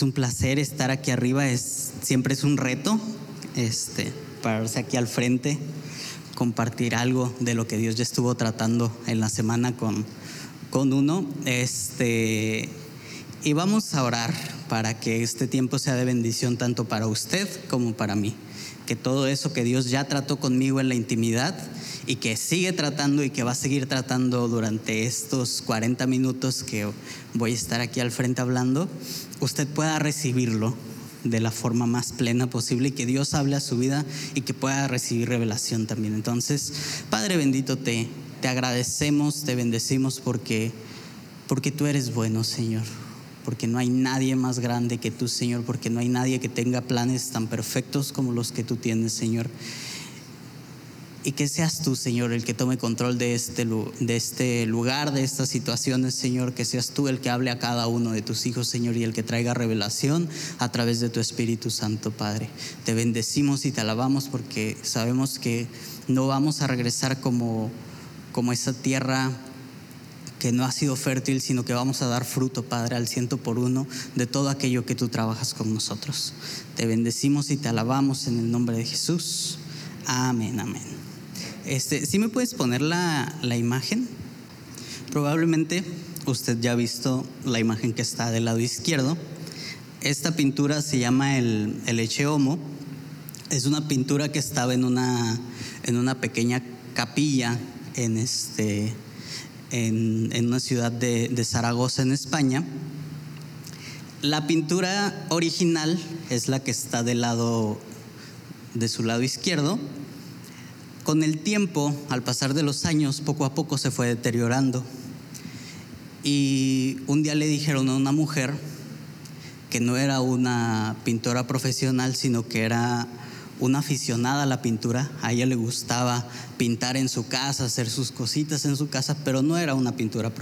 Es un placer estar aquí arriba, es, siempre es un reto este, pararse aquí al frente, compartir algo de lo que Dios ya estuvo tratando en la semana con, con uno. Este, y vamos a orar para que este tiempo sea de bendición tanto para usted como para mí. Que todo eso que Dios ya trató conmigo en la intimidad y que sigue tratando y que va a seguir tratando durante estos 40 minutos que voy a estar aquí al frente hablando, usted pueda recibirlo de la forma más plena posible y que Dios hable a su vida y que pueda recibir revelación también. Entonces, Padre bendito, te, te agradecemos, te bendecimos porque, porque tú eres bueno, Señor. Porque no hay nadie más grande que tú, Señor. Porque no hay nadie que tenga planes tan perfectos como los que tú tienes, Señor y que seas tú, Señor, el que tome control de este, de este lugar, de estas situaciones, Señor, que seas tú el que hable a cada uno de tus hijos, Señor, y el que traiga revelación a través de tu Espíritu Santo, Padre. Te bendecimos y te alabamos porque sabemos que no vamos a regresar como, como esa tierra que no ha sido fértil, sino que vamos a dar fruto, Padre, al ciento por uno de todo aquello que tú trabajas con nosotros. Te bendecimos y te alabamos en el nombre de Jesús. Amén, amén. Este, ¿Sí me puedes poner la, imagen? Probablemente usted ya ha visto la imagen que está del lado izquierdo. Esta pintura se llama el, el Echeomo. Es una pintura que estaba en una, en una pequeña capilla en, este, en, una ciudad de, Zaragoza, en España. La pintura original es la que está del lado de su lado izquierdo con el tiempo, al pasar de los años, poco a poco se fue deteriorando. Y un día le dijeron a una mujer que no era una pintora profesional, sino que era una aficionada a la pintura. A ella le gustaba pintar en su casa, hacer sus cositas en su casa, pero no era una pintura,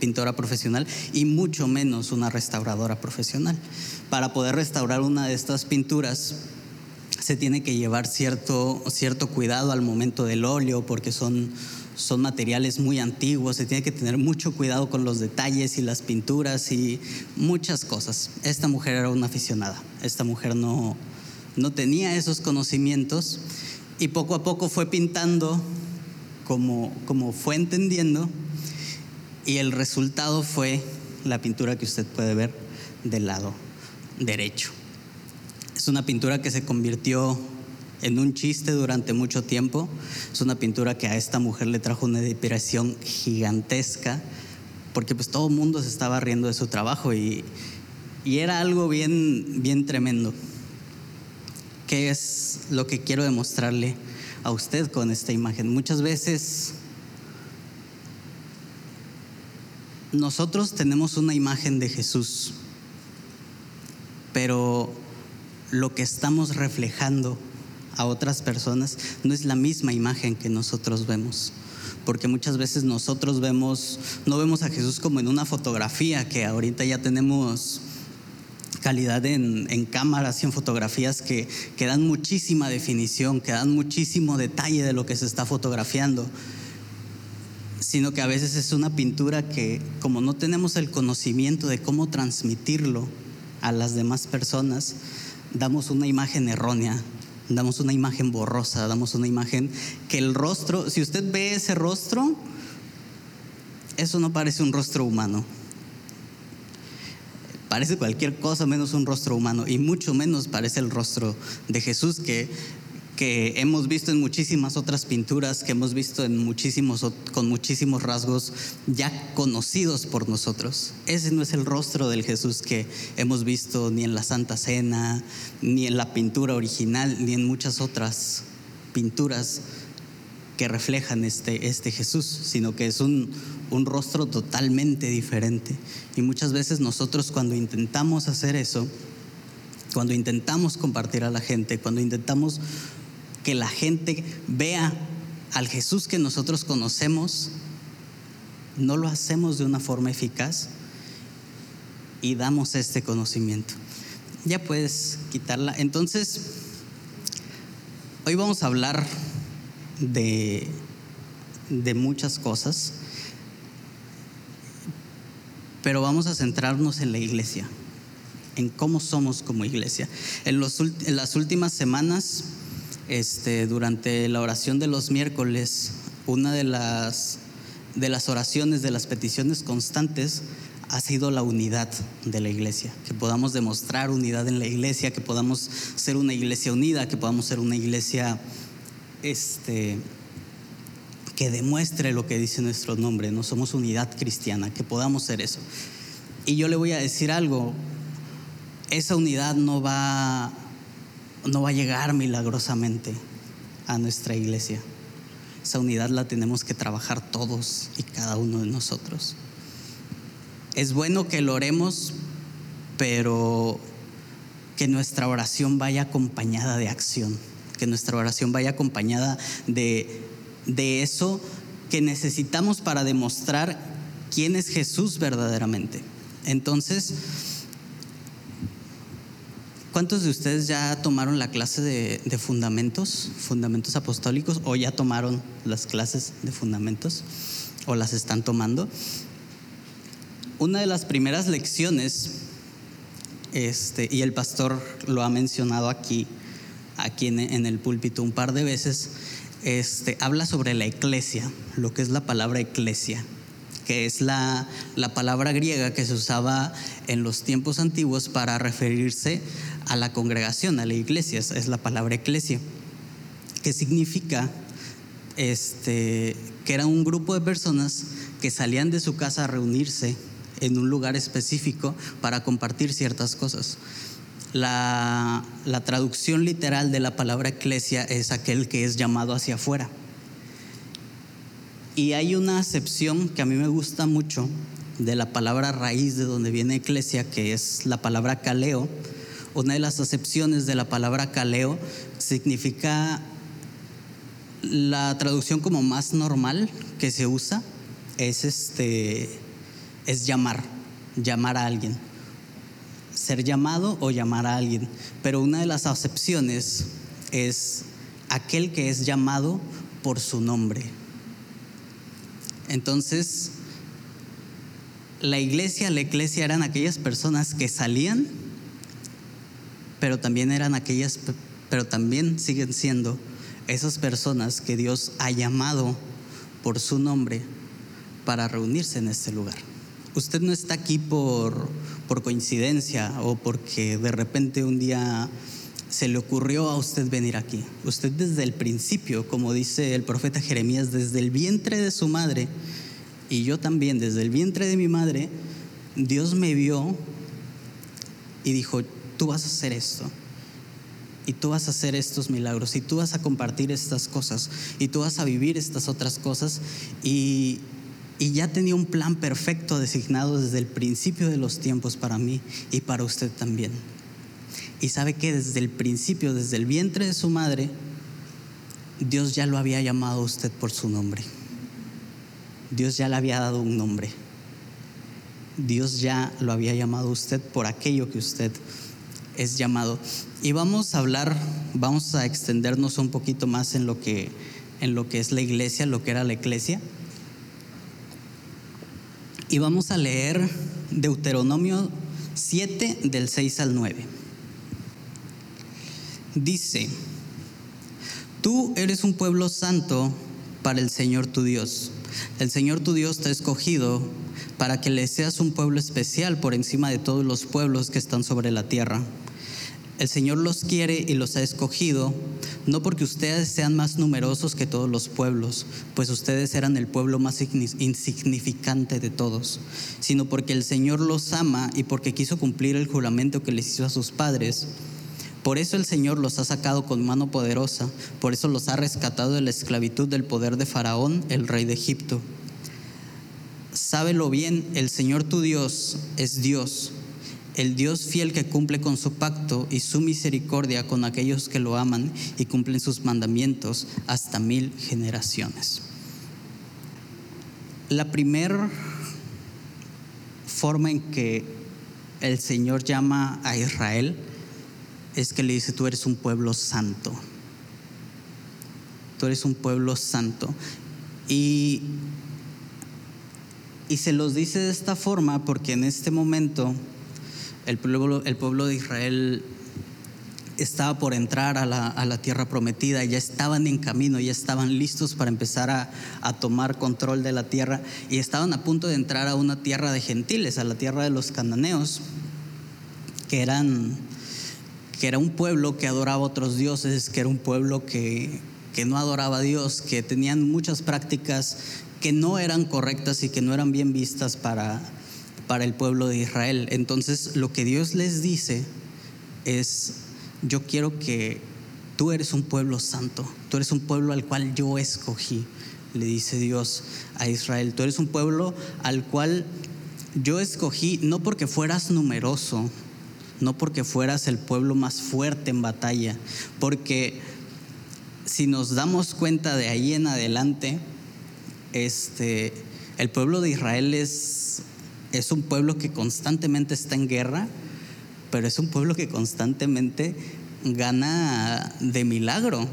pintora profesional y mucho menos una restauradora profesional. Para poder restaurar una de estas pinturas, se tiene que llevar cierto, cierto cuidado al momento del óleo porque son, son materiales muy antiguos, se tiene que tener mucho cuidado con los detalles y las pinturas y muchas cosas. Esta mujer era una aficionada, esta mujer no, no tenía esos conocimientos y poco a poco fue pintando como, como fue entendiendo y el resultado fue la pintura que usted puede ver del lado derecho. Es una pintura que se convirtió en un chiste durante mucho tiempo. Es una pintura que a esta mujer le trajo una depresión gigantesca, porque pues todo el mundo se estaba riendo de su trabajo y, y era algo bien, bien tremendo. ¿Qué es lo que quiero demostrarle a usted con esta imagen? Muchas veces nosotros tenemos una imagen de Jesús, pero lo que estamos reflejando a otras personas no es la misma imagen que nosotros vemos. Porque muchas veces nosotros vemos, no vemos a Jesús como en una fotografía, que ahorita ya tenemos calidad en, cámaras y en fotografías que, que dan muchísima definición, que dan muchísimo detalle de lo que se está fotografiando sino que a veces es una pintura que como no tenemos el conocimiento de cómo transmitirlo a las demás personas, damos una imagen errónea, damos una imagen borrosa, damos una imagen que el rostro, si usted ve ese rostro, eso no parece un rostro humano. Parece cualquier cosa menos un rostro humano y mucho menos parece el rostro de Jesús que que hemos visto en muchísimas otras pinturas, que hemos visto en muchísimos, con muchísimos rasgos ya conocidos por nosotros. Ese no es el rostro del Jesús que hemos visto ni en la Santa Cena, ni en la pintura original, ni en muchas otras pinturas que reflejan este, este Jesús, sino que es un, un rostro totalmente diferente. Y muchas veces nosotros cuando intentamos hacer eso, cuando intentamos compartir a la gente, cuando intentamos que la gente vea al Jesús que nosotros conocemos, no lo hacemos de una forma eficaz y damos este conocimiento. Ya puedes quitarla. Entonces, hoy vamos a hablar de, de muchas cosas, pero vamos a centrarnos en la iglesia. en cómo somos como iglesia. En, las últimas semanas, este, durante la oración de los miércoles, una de las, de las oraciones, de las peticiones constantes, ha sido la unidad de la iglesia, que podamos demostrar unidad en la iglesia, que podamos ser una iglesia unida, que podamos ser una iglesia este, que demuestre lo que dice nuestro nombre, no somos unidad cristiana, que podamos ser eso. Y yo le voy a decir algo, esa unidad no va, no va a llegar milagrosamente a nuestra iglesia. Esa unidad la tenemos que trabajar todos y cada uno de nosotros. Es bueno que lo oremos, pero que nuestra oración vaya acompañada de acción, que nuestra oración vaya acompañada de, de eso que necesitamos para demostrar quién es Jesús verdaderamente. Entonces, ¿cuántos de ustedes ya tomaron la clase de, fundamentos, fundamentos apostólicos, o ya tomaron las clases de fundamentos, o las están tomando? una de las primeras lecciones, este, y el pastor lo ha mencionado aquí, aquí en, el púlpito un par de veces, este, habla sobre la eclesia, lo que es la palabra eclesia, que es la, la palabra griega que se usaba en los tiempos antiguos para referirse a la congregación, a la iglesia, es la palabra eclesia, que significa este, que era un grupo de personas que salían de su casa a reunirse en un lugar específico para compartir ciertas cosas. La, traducción literal de la palabra eclesia es aquel que es llamado hacia afuera. Y hay una acepción que a mí me gusta mucho de la palabra raíz de donde viene eclesia, que es la palabra caleo. Una de las acepciones de la palabra caleo significa la traducción como más normal que se usa es este es llamar, llamar a alguien. Ser llamado o llamar a alguien. Pero una de las acepciones es aquel que es llamado por su nombre. Entonces, la iglesia, la iglesia eran aquellas personas que salían, pero también eran aquellas, pero también siguen siendo esas personas que Dios ha llamado por su nombre para reunirse en este lugar usted no está aquí por, por coincidencia o porque de repente un día se le ocurrió a usted venir aquí. Usted desde el principio, como dice el profeta Jeremías, desde el vientre de su madre, y yo también desde el vientre de mi madre, Dios me vio y dijo, tú vas a hacer esto, y tú vas a hacer estos milagros, y tú vas a compartir estas cosas, y tú vas a vivir estas otras cosas, y, y ya tenía un plan perfecto designado desde el principio de los tiempos para mí y para usted también. Y sabe que desde el principio, desde el vientre de su madre, Dios ya lo había llamado a usted por su nombre. Dios ya le había dado un nombre. Dios ya lo había llamado a usted por aquello que usted es llamado. Y vamos a hablar, vamos a extendernos un poquito más en lo que, en lo que es la iglesia, lo que era la iglesia. Y vamos a leer Deuteronomio 7 del 6 al 9. Dice, tú eres un pueblo santo para el Señor tu Dios. El Señor tu Dios te ha escogido para que le seas un pueblo especial por encima de todos los pueblos que están sobre la tierra. El Señor los quiere y los ha escogido, no porque ustedes sean más numerosos que todos los pueblos, pues ustedes eran el pueblo más insignificante de todos, sino porque el Señor los ama y porque quiso cumplir el juramento que les hizo a sus padres. Por eso el Señor los ha sacado con mano poderosa, por eso los ha rescatado de la esclavitud del poder de Faraón, el rey de Egipto. Sábelo bien, el Señor tu Dios es Dios el Dios fiel que cumple con su pacto y su misericordia con aquellos que lo aman y cumplen sus mandamientos hasta mil generaciones. La primera forma en que el Señor llama a Israel es que le dice, tú eres un pueblo santo. Tú eres un pueblo santo. Y, y se los dice de esta forma porque en este momento El pueblo, el pueblo de Israel estaba por entrar a la, tierra prometida, ya estaban en camino, ya estaban listos para empezar a, tomar control de la tierra y estaban a punto de entrar a una tierra de gentiles, a la tierra de los cananeos, que eran que era un pueblo que adoraba a otros dioses, que era un pueblo que, que no adoraba a Dios, que tenían muchas prácticas que no eran correctas y que no eran bien vistas para, para el pueblo de Israel. Entonces lo que Dios les dice es yo quiero que tú eres un pueblo santo, tú eres un pueblo al cual yo escogí, le dice Dios a Israel, tú eres un pueblo al cual yo escogí no porque fueras numeroso, no porque fueras el pueblo más fuerte en batalla, porque si nos damos cuenta de ahí en adelante, este, el pueblo de Israel es, es un pueblo que constantemente está en guerra, pero es un pueblo que constantemente gana de milagro.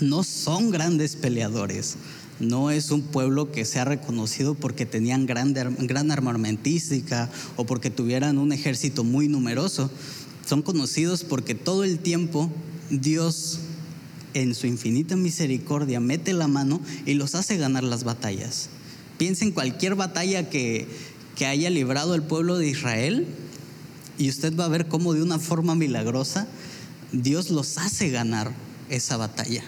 No son grandes peleadores. No es un pueblo que sea reconocido porque tenían gran, gran armamentística o porque tuvieran un ejército muy numeroso. Son conocidos porque todo el tiempo Dios en su infinita misericordia mete la mano y los hace ganar las batallas. Piensen cualquier batalla que, que haya librado el pueblo de Israel, y usted va a ver cómo de una forma milagrosa Dios los hace ganar esa batalla.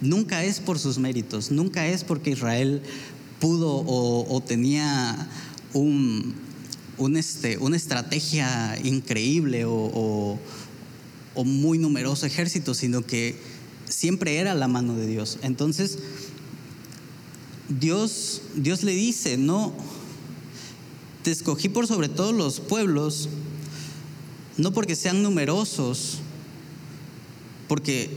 Nunca es por sus méritos, nunca es porque Israel pudo o, tenía un, este, una estrategia increíble o, o muy numeroso ejército, sino que siempre era la mano de Dios. Entonces, Dios, Dios le dice, no, te escogí por sobre todos los pueblos no porque sean numerosos, porque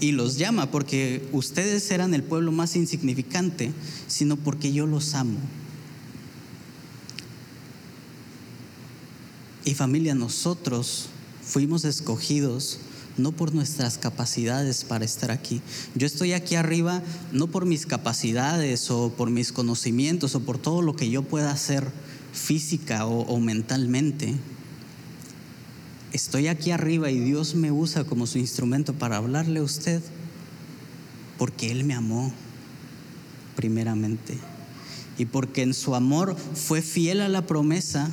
y los llama porque ustedes eran el pueblo más insignificante, sino porque yo los amo. Y familia, nosotros fuimos escogidos no por nuestras capacidades para estar aquí. Yo estoy aquí arriba no por mis capacidades o por mis conocimientos o por todo lo que yo pueda hacer física o, mentalmente estoy aquí arriba y Dios me usa como su instrumento para hablarle a usted, porque Él me amó primeramente. Y porque en su amor fue fiel a la promesa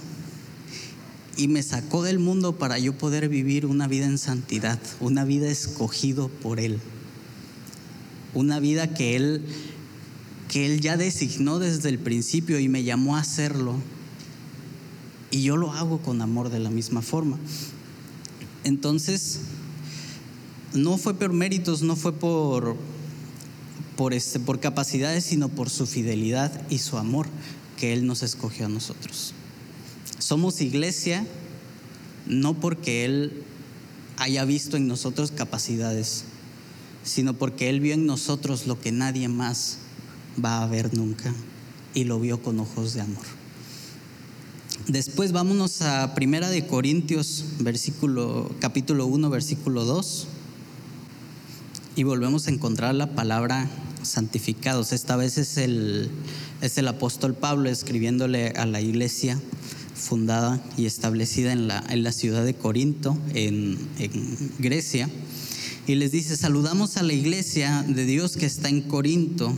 y me sacó del mundo para yo poder vivir una vida en santidad, una vida escogido por Él. Una vida que Él, que Él ya designó desde el principio y me llamó a hacerlo. Y yo lo hago con amor de la misma forma. Entonces, no fue por méritos, no fue por, por, este, por capacidades, sino por su fidelidad y su amor que Él nos escogió a nosotros. Somos iglesia no porque Él haya visto en nosotros capacidades, sino porque Él vio en nosotros lo que nadie más va a ver nunca y lo vio con ojos de amor. Después vámonos a Primera de Corintios, versículo, capítulo 1, versículo 2. Y volvemos a encontrar la palabra santificados. Esta vez es el, es el apóstol Pablo escribiéndole a la iglesia fundada y establecida en la, en la ciudad de Corinto, en, en Grecia. Y les dice, saludamos a la iglesia de Dios que está en Corinto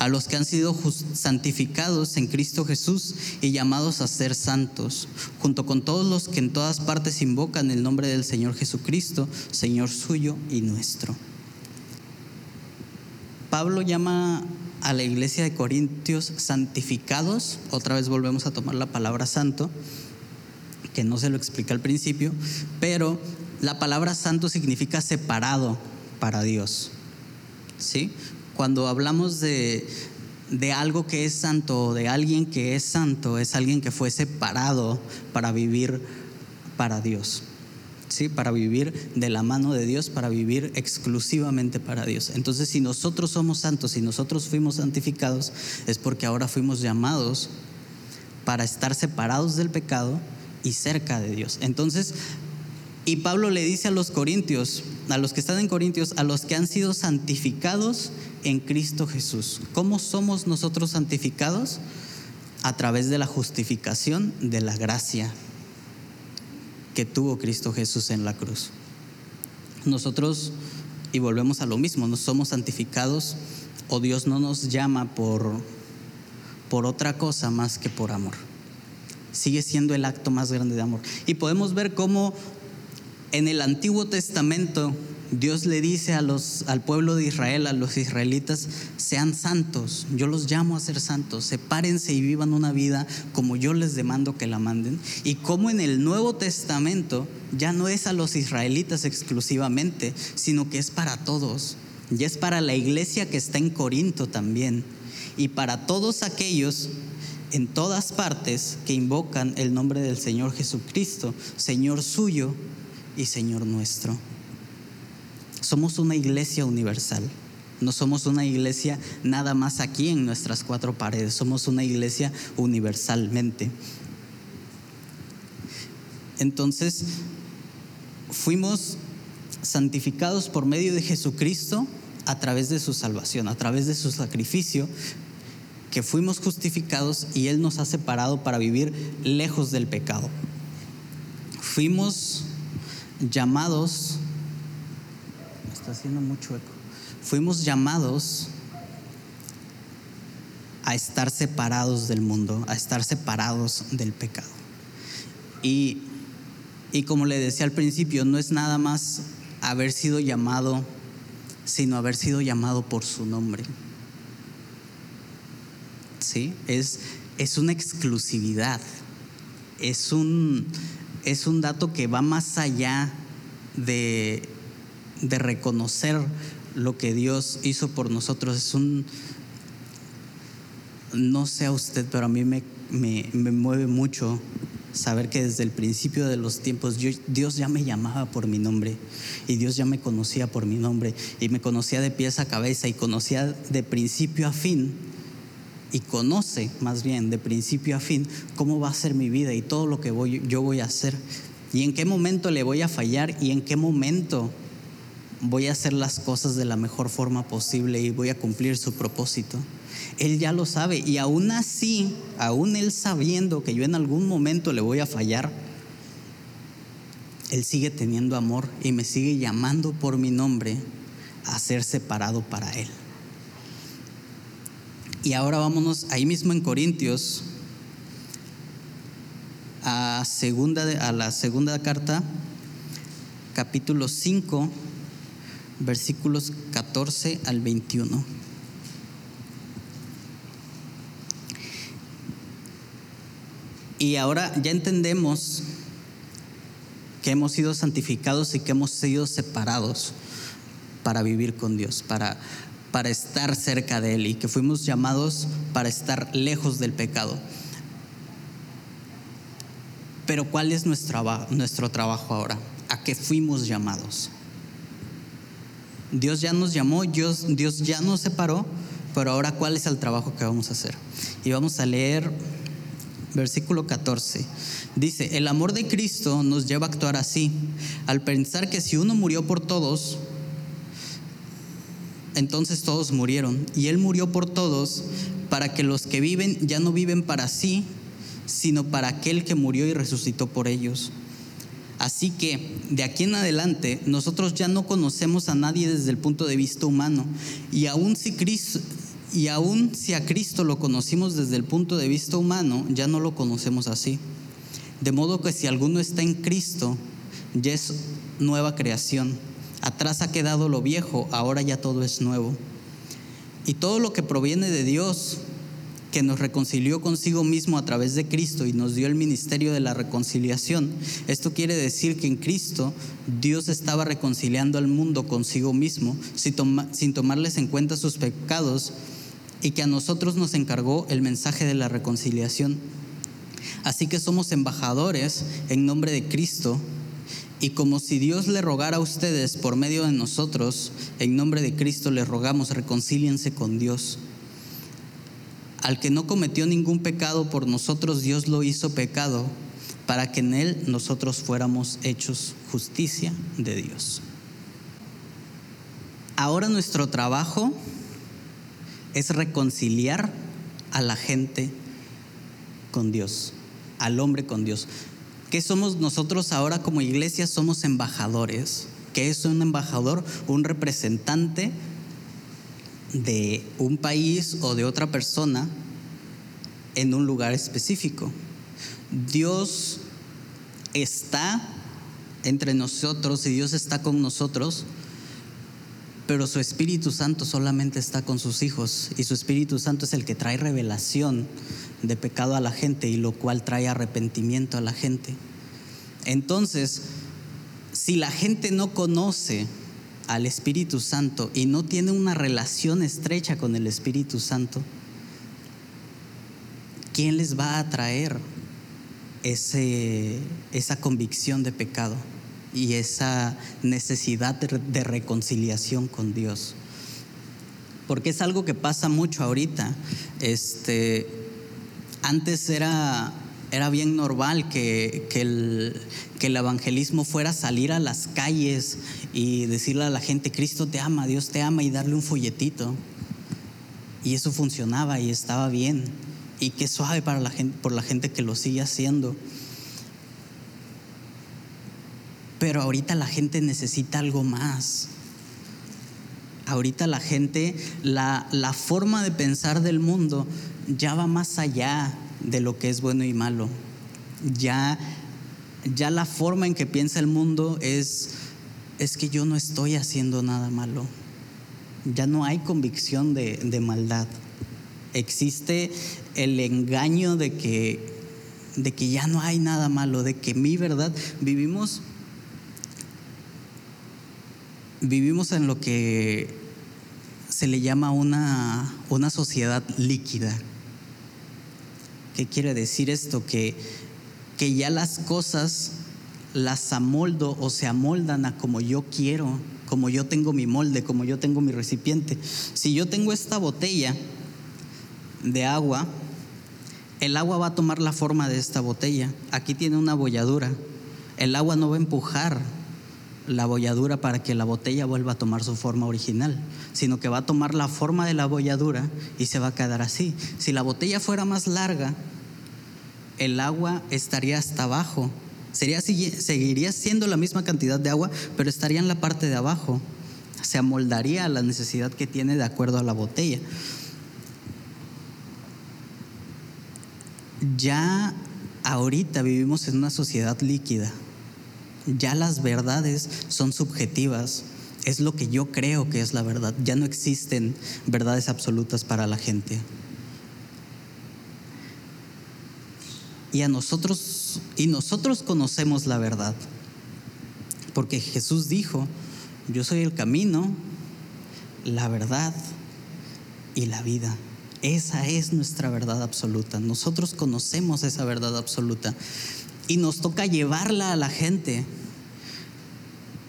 a los que han sido santificados en Cristo Jesús y llamados a ser santos, junto con todos los que en todas partes invocan el nombre del Señor Jesucristo, Señor suyo y nuestro. Pablo llama a la iglesia de Corintios santificados, otra vez volvemos a tomar la palabra santo, que no se lo explica al principio, pero la palabra santo significa separado para Dios. ¿Sí? cuando hablamos de, algo que es santo, de alguien que es santo, es alguien que fue separado para vivir para Dios. ¿Sí? Para vivir de la mano de Dios, para vivir exclusivamente para Dios. Entonces, si nosotros somos santos, si nosotros fuimos santificados, es porque ahora fuimos llamados para estar separados del pecado y cerca de Dios. Entonces, y Pablo le dice a los corintios, a los que están en Corintios, a los que han sido santificados en Cristo Jesús. ¿Cómo somos nosotros santificados? A través de la justificación de la gracia que tuvo Cristo Jesús en la cruz. Nosotros, y volvemos a lo mismo, no somos santificados o Dios no nos llama por, por otra cosa más que por amor. Sigue siendo el acto más grande de amor. Y podemos ver cómo en el Antiguo Testamento Dios le dice a los, al pueblo de Israel, a los israelitas, sean santos, yo los llamo a ser santos, sepárense y vivan una vida como yo les demando que la manden. Y como en el Nuevo Testamento ya no es a los israelitas exclusivamente, sino que es para todos, ya es para la iglesia que está en Corinto también, y para todos aquellos en todas partes que invocan el nombre del Señor Jesucristo, Señor suyo y Señor nuestro. Somos una iglesia universal. No somos una iglesia nada más aquí en nuestras cuatro paredes, somos una iglesia universalmente. Entonces, fuimos santificados por medio de Jesucristo a través de su salvación, a través de su sacrificio, que fuimos justificados y Él nos ha separado para vivir lejos del pecado. Fuimos llamados haciendo mucho eco. Fuimos llamados a estar separados del mundo, a estar separados del pecado. Y, y como le decía al principio, no es nada más haber sido llamado, sino haber sido llamado por su nombre. ¿Sí? Es, es una exclusividad, es un, es un dato que va más allá de de reconocer lo que Dios hizo por nosotros. Es un, no sé a usted, pero a mí me, me, mueve mucho saber que desde el principio de los tiempos Dios ya me llamaba por mi nombre y Dios ya me conocía por mi nombre y me conocía de pies a cabeza y conocía de principio a fin y conoce más bien de principio a fin cómo va a ser mi vida y todo lo que voy, yo voy a hacer y en qué momento le voy a fallar y en qué momento voy a hacer las cosas de la mejor forma posible y voy a cumplir su propósito. Él ya lo sabe y aún así, aún él sabiendo que yo en algún momento le voy a fallar, él sigue teniendo amor y me sigue llamando por mi nombre a ser separado para él. Y ahora vámonos ahí mismo en Corintios a segunda a la segunda carta capítulo 5 versículos 14 al 21. Y ahora ya entendemos que hemos sido santificados y que hemos sido separados para vivir con Dios, para, para estar cerca de Él y que fuimos llamados para estar lejos del pecado. Pero ¿cuál es nuestro, nuestro trabajo ahora? ¿A qué fuimos llamados? Dios ya nos llamó, Dios, Dios ya nos separó, pero ahora cuál es el trabajo que vamos a hacer. Y vamos a leer versículo 14. Dice, el amor de Cristo nos lleva a actuar así, al pensar que si uno murió por todos, entonces todos murieron. Y Él murió por todos para que los que viven ya no viven para sí, sino para aquel que murió y resucitó por ellos. Así que de aquí en adelante nosotros ya no conocemos a nadie desde el punto de vista humano. Y aún si Cristo, y aún si a Cristo lo conocimos desde el punto de vista humano, ya no lo conocemos así. De modo que si alguno está en Cristo, ya es nueva creación. Atrás ha quedado lo viejo, ahora ya todo es nuevo. Y todo lo que proviene de Dios que nos reconcilió consigo mismo a través de Cristo y nos dio el ministerio de la reconciliación. Esto quiere decir que en Cristo Dios estaba reconciliando al mundo consigo mismo sin, tomarles en cuenta sus pecados y que a nosotros nos encargó el mensaje de la reconciliación. Así que somos embajadores en nombre de Cristo y como si Dios le rogara a ustedes por medio de nosotros, en nombre de Cristo les rogamos, reconcíliense con Dios. Al que no cometió ningún pecado por nosotros, Dios lo hizo pecado para que en él nosotros fuéramos hechos justicia de Dios. Ahora nuestro trabajo es reconciliar a la gente con Dios, al hombre con Dios. ¿Qué somos nosotros ahora como iglesia? Somos embajadores. ¿Qué es un embajador? Un representante de un país o de otra persona en un lugar específico. Dios está entre nosotros y Dios está con nosotros, pero su Espíritu Santo solamente está con sus hijos y su Espíritu Santo es el que trae revelación de pecado a la gente y lo cual trae arrepentimiento a la gente. Entonces, si la gente no conoce al Espíritu Santo y no tiene una relación estrecha con el Espíritu Santo, ¿quién les va a traer ese, esa convicción de pecado y esa necesidad de, reconciliación con Dios? Porque es algo que pasa mucho ahorita. Este, antes era, era bien normal que, el, que el evangelismo fuera salir a las calles y decirle a la gente, Cristo te ama, Dios te ama y darle un folletito. Y eso funcionaba y estaba bien. Y qué suave para la gente, por la gente que lo sigue haciendo. Pero ahorita la gente necesita algo más. Ahorita la gente, la, la forma de pensar del mundo ya va más allá de lo que es bueno y malo. Ya, ya la forma en que piensa el mundo es, es que yo no estoy haciendo nada malo. Ya no hay convicción de, de maldad. Existe el engaño de que, de que ya no hay nada malo, de que mi verdad vivimos vivimos en lo que se le llama una, una sociedad líquida. ¿Qué quiere decir esto? Que, que ya las cosas las amoldo o se amoldan a como yo quiero, como yo tengo mi molde, como yo tengo mi recipiente. Si yo tengo esta botella de agua, el agua va a tomar la forma de esta botella. Aquí tiene una bolladura. El agua no va a empujar la bolladura para que la botella vuelva a tomar su forma original, sino que va a tomar la forma de la bolladura y se va a quedar así. Si la botella fuera más larga, el agua estaría hasta abajo. Sería, seguiría siendo la misma cantidad de agua, pero estaría en la parte de abajo. Se amoldaría a la necesidad que tiene de acuerdo a la botella. Ya ahorita vivimos en una sociedad líquida ya las verdades son subjetivas. Es lo que yo creo que es la verdad. Ya no existen verdades absolutas para la gente. Y a nosotros, y nosotros conocemos la verdad. Porque Jesús dijo, yo soy el camino, la verdad y la vida. Esa es nuestra verdad absoluta. Nosotros conocemos esa verdad absoluta y nos toca llevarla a la gente.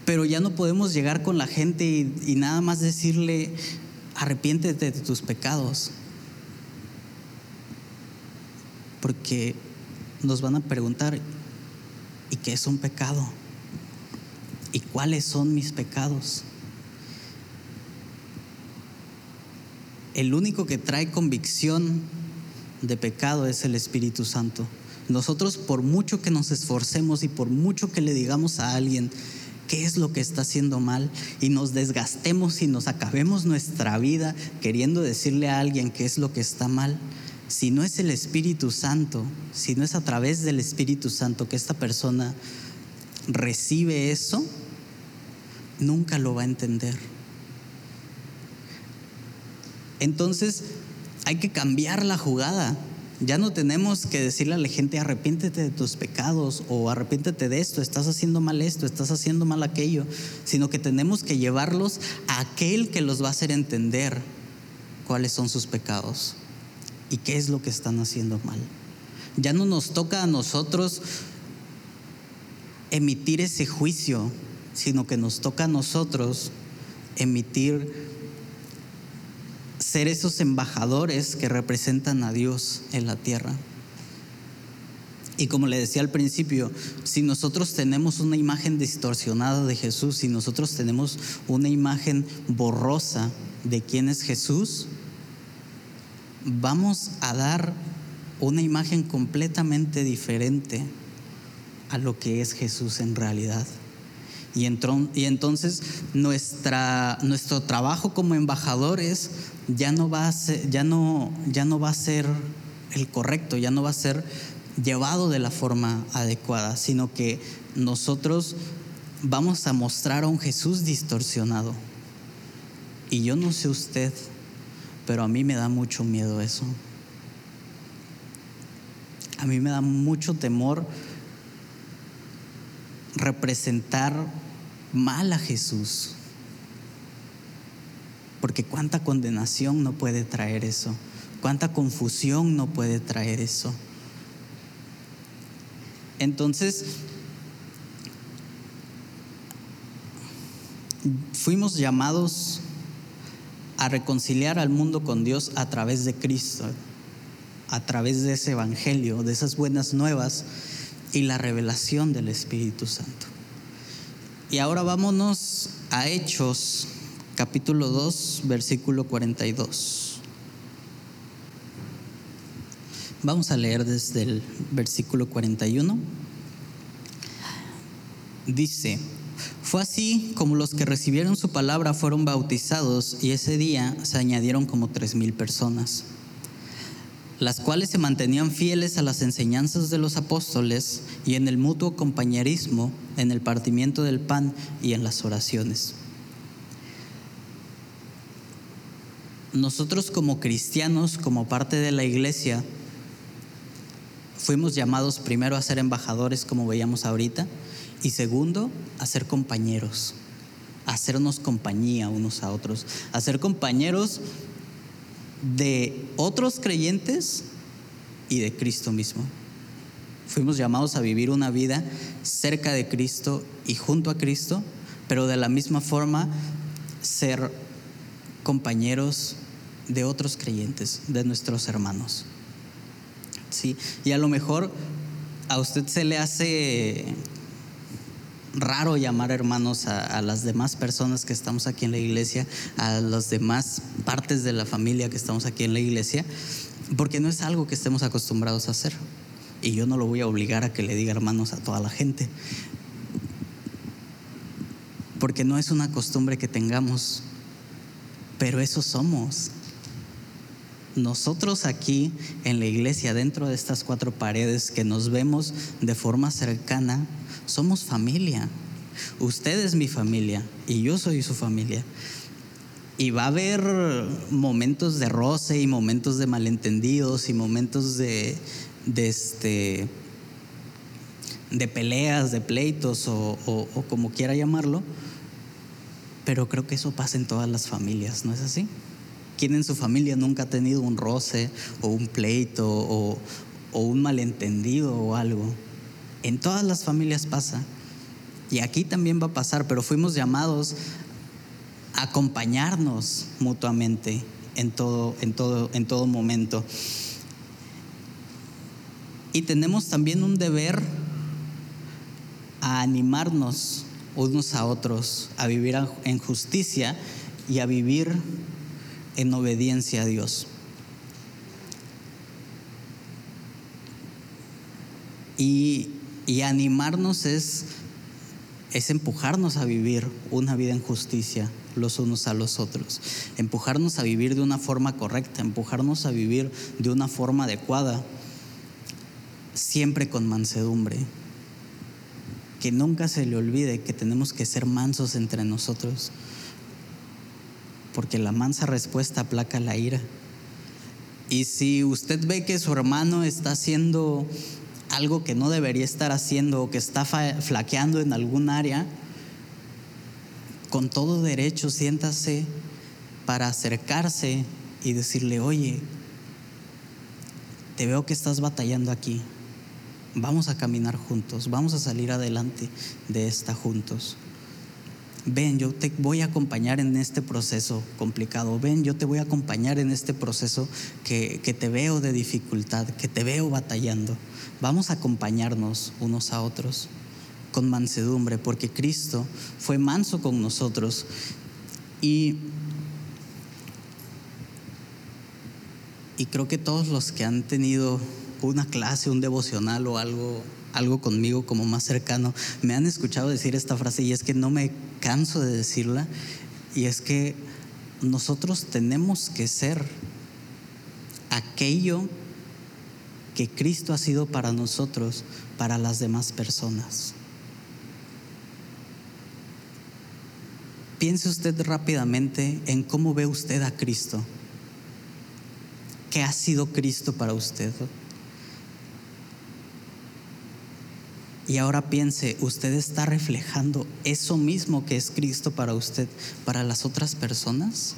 Pero ya no podemos llegar con la gente y, nada más decirle, arrepiéntete de tus pecados. Porque nos van a preguntar, ¿y qué es un pecado? ¿Y cuáles son mis pecados? El único que trae convicción de pecado es el Espíritu Santo. Nosotros por mucho que nos esforcemos y por mucho que le digamos a alguien qué es lo que está haciendo mal y nos desgastemos y nos acabemos nuestra vida queriendo decirle a alguien qué es lo que está mal, si no es el Espíritu Santo, si no es a través del Espíritu Santo que esta persona recibe eso, nunca lo va a entender. Entonces hay que cambiar la jugada. Ya no tenemos que decirle a la gente arrepiéntete de tus pecados o arrepiéntete de esto, estás haciendo mal esto, estás haciendo mal aquello, sino que tenemos que llevarlos a aquel que los va a hacer entender cuáles son sus pecados y qué es lo que están haciendo mal. Ya no nos toca a nosotros emitir ese juicio, sino que nos toca a nosotros emitir ser esos embajadores que representan a Dios en la tierra. Y como le decía al principio, si nosotros tenemos una imagen distorsionada de Jesús, si nosotros tenemos una imagen borrosa de quién es Jesús, vamos a dar una imagen completamente diferente a lo que es Jesús en realidad. Y, entonces nuestro trabajo como embajadores ya no, va a ser, ya, no, ya no va a ser el correcto, ya no va a ser llevado de la forma adecuada, sino que nosotros vamos a mostrar a un Jesús distorsionado. Y yo no sé usted, pero a mí me da mucho miedo eso. A mí me da mucho temor representar mal a Jesús. Porque cuánta condenación no puede traer eso, cuánta confusión no puede traer eso. Entonces, fuimos llamados a reconciliar al mundo con Dios a través de Cristo, a través de ese Evangelio, de esas buenas nuevas y la revelación del Espíritu Santo. Y ahora vámonos a Hechos, capítulo 2, versículo 42. Vamos a leer desde el versículo 41. Dice, fue así como los que recibieron su palabra fueron bautizados y ese día se añadieron como tres mil personas las cuales se mantenían fieles a las enseñanzas de los apóstoles y en el mutuo compañerismo, en el partimiento del pan y en las oraciones. Nosotros como cristianos, como parte de la iglesia, fuimos llamados primero a ser embajadores, como veíamos ahorita, y segundo, a ser compañeros, a hacernos compañía unos a otros, a ser compañeros de otros creyentes y de Cristo mismo. Fuimos llamados a vivir una vida cerca de Cristo y junto a Cristo, pero de la misma forma ser compañeros de otros creyentes, de nuestros hermanos. ¿Sí? Y a lo mejor a usted se le hace raro llamar hermanos a, las demás personas que estamos aquí en la iglesia, a las demás partes de la familia que estamos aquí en la iglesia, porque no es algo que estemos acostumbrados a hacer. Y yo no lo voy a obligar a que le diga hermanos a toda la gente, porque no es una costumbre que tengamos, pero eso somos. Nosotros aquí en la iglesia, dentro de estas cuatro paredes que nos vemos de forma cercana, somos familia. Usted es mi familia y yo soy su familia. Y va a haber momentos de roce y momentos de malentendidos y momentos de, este, de peleas, de pleitos o como quiera llamarlo. Pero creo que eso pasa en todas las familias, ¿no es así? ¿Quién en su familia nunca ha tenido un roce o un pleito o, un malentendido o algo? En todas las familias pasa. Y aquí también va a pasar, pero fuimos llamados a acompañarnos mutuamente en todo, en todo, en todo momento. Y tenemos también un deber a animarnos unos a otros, a vivir en justicia y a vivir en obediencia a Dios. Y animarnos es, es empujarnos a vivir una vida en justicia los unos a los otros, empujarnos a vivir de una forma correcta, empujarnos a vivir de una forma adecuada, siempre con mansedumbre. Que nunca se le olvide que tenemos que ser mansos entre nosotros, porque la mansa respuesta aplaca la ira. Y si usted ve que su hermano está haciendo algo que no debería estar haciendo o que está flaqueando en algún área, con todo derecho siéntase para acercarse y decirle, oye, te veo que estás batallando aquí, vamos a caminar juntos, vamos a salir adelante de esta juntos ven, yo te voy a acompañar en este proceso complicado, ven, yo te voy a acompañar en este proceso que, te veo de dificultad, que te veo batallando. Vamos a acompañarnos unos a otros con mansedumbre, porque Cristo fue manso con nosotros. Y, y creo que todos los que han tenido una clase, un devocional o algo algo conmigo como más cercano, me han escuchado decir esta frase y es que no me canso de decirla, y es que nosotros tenemos que ser aquello que Cristo ha sido para nosotros, para las demás personas. Piense usted rápidamente en cómo ve usted a Cristo. ¿Qué ha sido Cristo para usted? Y ahora piense, ¿usted está reflejando eso mismo que es Cristo para usted, para las otras personas?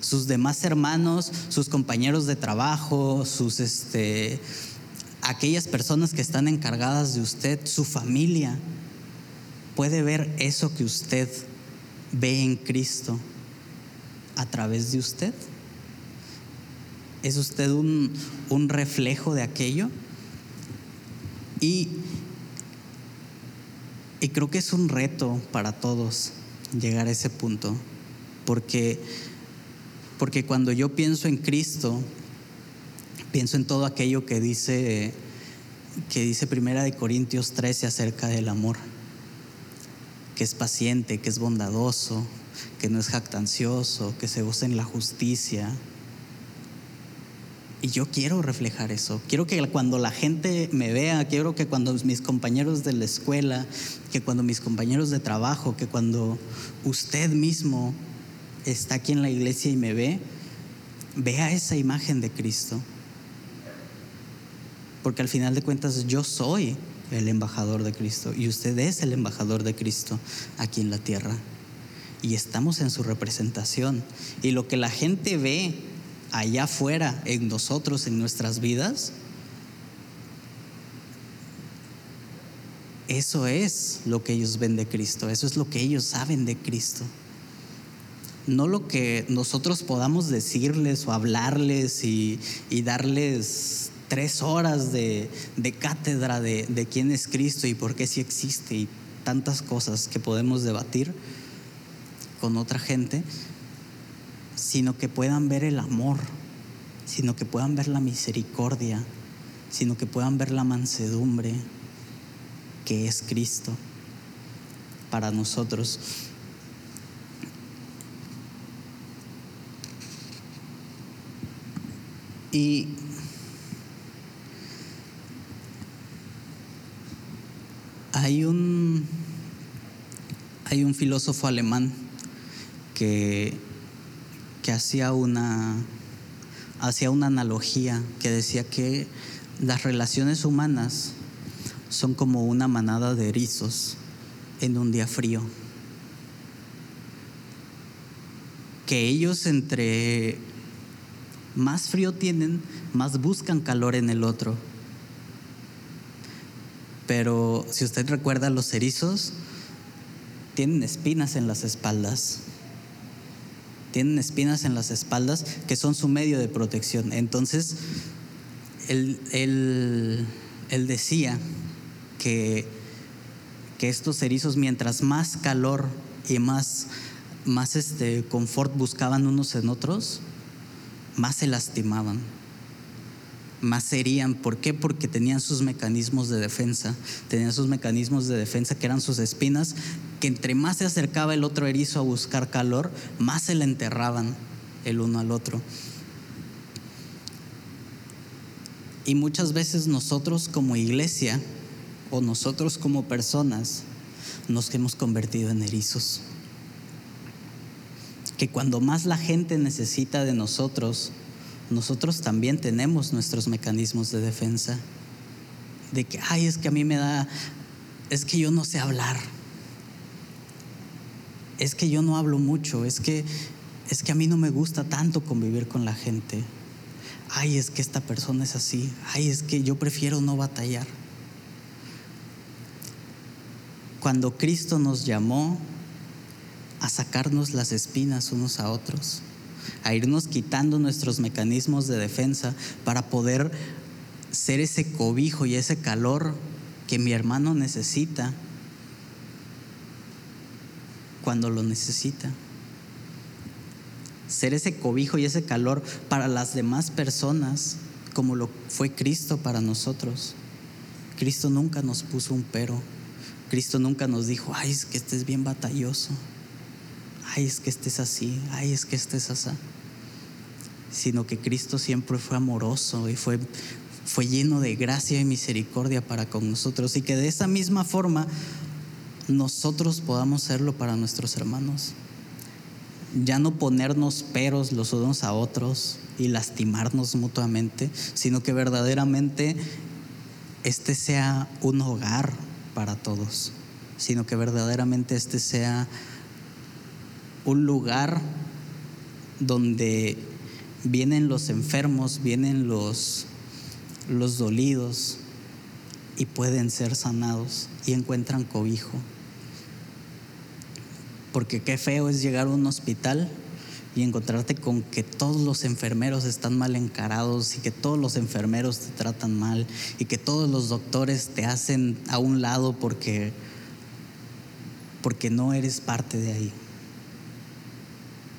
Sus demás hermanos, sus compañeros de trabajo, sus este aquellas personas que están encargadas de usted, su familia, puede ver eso que usted ve en Cristo a través de usted. ¿Es usted un, un reflejo de aquello? Y, y creo que es un reto para todos llegar a ese punto, porque, porque cuando yo pienso en Cristo, pienso en todo aquello que dice, que dice Primera de Corintios 13 acerca del amor, que es paciente, que es bondadoso, que no es jactancioso, que se goza en la justicia, y yo quiero reflejar eso. Quiero que cuando la gente me vea, quiero que cuando mis compañeros de la escuela, que cuando mis compañeros de trabajo, que cuando usted mismo está aquí en la iglesia y me ve, vea esa imagen de Cristo. Porque al final de cuentas yo soy el embajador de Cristo y usted es el embajador de Cristo aquí en la tierra. Y estamos en su representación. Y lo que la gente ve allá afuera en nosotros, en nuestras vidas, eso es lo que ellos ven de Cristo, eso es lo que ellos saben de Cristo. No lo que nosotros podamos decirles o hablarles y, darles tres horas de, cátedra de, de, quién es Cristo y por qué sí existe y tantas cosas que podemos debatir con otra gente, sino que puedan ver el amor, sino que puedan ver la misericordia, sino que puedan ver la mansedumbre que es Cristo para nosotros. Y hay un, hay un filósofo alemán que que hacía una, hacía una analogía que decía que las relaciones humanas son como una manada de erizos en un día frío. Que ellos entre más frío tienen, más buscan calor en el otro. Pero si usted recuerda, los erizos tienen espinas en las espaldas tienen espinas en las espaldas que son su medio de protección. Entonces, él, decía que, que, estos erizos, mientras más calor y más, más este confort buscaban unos en otros, más se lastimaban más serían. ¿Por qué? Porque tenían sus mecanismos de defensa. Tenían sus mecanismos de defensa que eran sus espinas, que entre más se acercaba el otro erizo a buscar calor, más se le enterraban el uno al otro. Y muchas veces nosotros como iglesia o nosotros como personas nos hemos convertido en erizos. Que cuando más la gente necesita de nosotros, nosotros también tenemos nuestros mecanismos de defensa. De que, ay, es que a mí me da, es que yo no sé hablar. Es que yo no hablo mucho, es que es que a mí no me gusta tanto convivir con la gente. Ay, es que esta persona es así. Ay, es que yo prefiero no batallar. Cuando Cristo nos llamó a sacarnos las espinas unos a otros, a irnos quitando nuestros mecanismos de defensa para poder ser ese cobijo y ese calor que mi hermano necesita cuando lo necesita. Ser ese cobijo y ese calor para las demás personas como lo fue Cristo para nosotros. Cristo nunca nos puso un pero. Cristo nunca nos dijo, ay, es que estés bien batalloso. Ay, es que estés así. Ay, es que estés así. Sino que Cristo siempre fue amoroso y fue, fue lleno de gracia y misericordia para con nosotros. Y que de esa misma forma nosotros podamos serlo para nuestros hermanos. Ya no ponernos peros los unos a otros y lastimarnos mutuamente, sino que verdaderamente este sea un hogar para todos, sino que verdaderamente este sea un lugar donde vienen los enfermos, vienen los, los dolidos y pueden ser sanados y encuentran cobijo. Porque qué feo es llegar a un hospital y encontrarte con que todos los enfermeros están mal encarados y que todos los enfermeros te tratan mal y que todos los doctores te hacen a un lado porque porque no eres parte de ahí.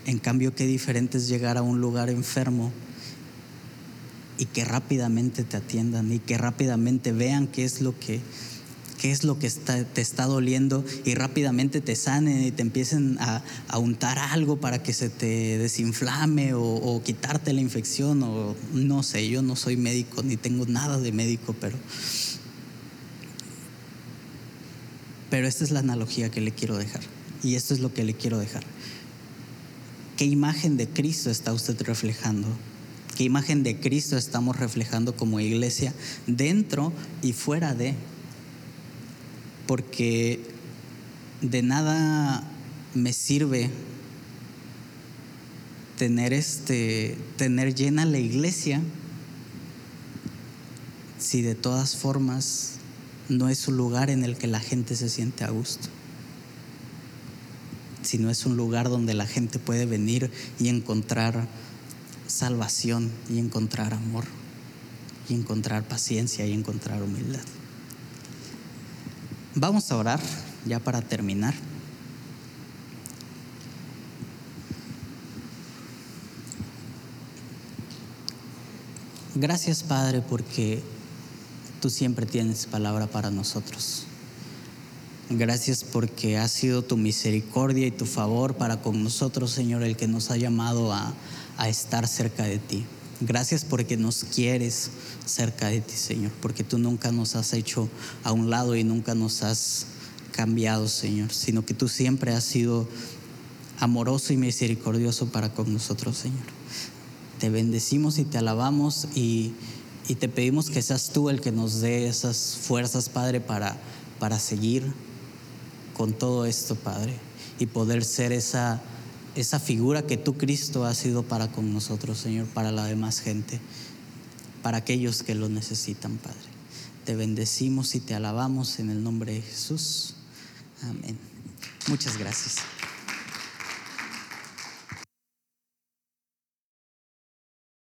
En cambio, qué diferente es llegar a un lugar enfermo y que rápidamente te atiendan y que rápidamente vean qué es lo que qué es lo que te está doliendo y rápidamente te sanen y te empiecen a, untar algo para que se te desinflame o, quitarte la infección o no sé, yo no soy médico ni tengo nada de médico, pero... Pero esta es la analogía que le quiero dejar y esto es lo que le quiero dejar. ¿Qué imagen de Cristo está usted reflejando? ¿Qué imagen de Cristo estamos reflejando como iglesia dentro y fuera de? porque de nada me sirve tener este tener llena la iglesia si de todas formas no es un lugar en el que la gente se siente a gusto si no es un lugar donde la gente puede venir y encontrar salvación y encontrar amor y encontrar paciencia y encontrar humildad. Vamos a orar ya para terminar. Gracias Padre porque tú siempre tienes palabra para nosotros. Gracias porque ha sido tu misericordia y tu favor para con nosotros, Señor, el que nos ha llamado a, a estar cerca de ti. Gracias porque nos quieres cerca de ti, Señor, porque tú nunca nos has hecho a un lado y nunca nos has cambiado, Señor, sino que tú siempre has sido amoroso y misericordioso para con nosotros, Señor. Te bendecimos y te alabamos y, y te pedimos que seas tú el que nos dé esas fuerzas, Padre, para, para seguir con todo esto, Padre, y poder ser esa esa figura que tú, Cristo, has sido para con nosotros, Señor, para la demás gente, para aquellos que lo necesitan, Padre. Te bendecimos y te alabamos en el nombre de Jesús. Amén. Muchas gracias.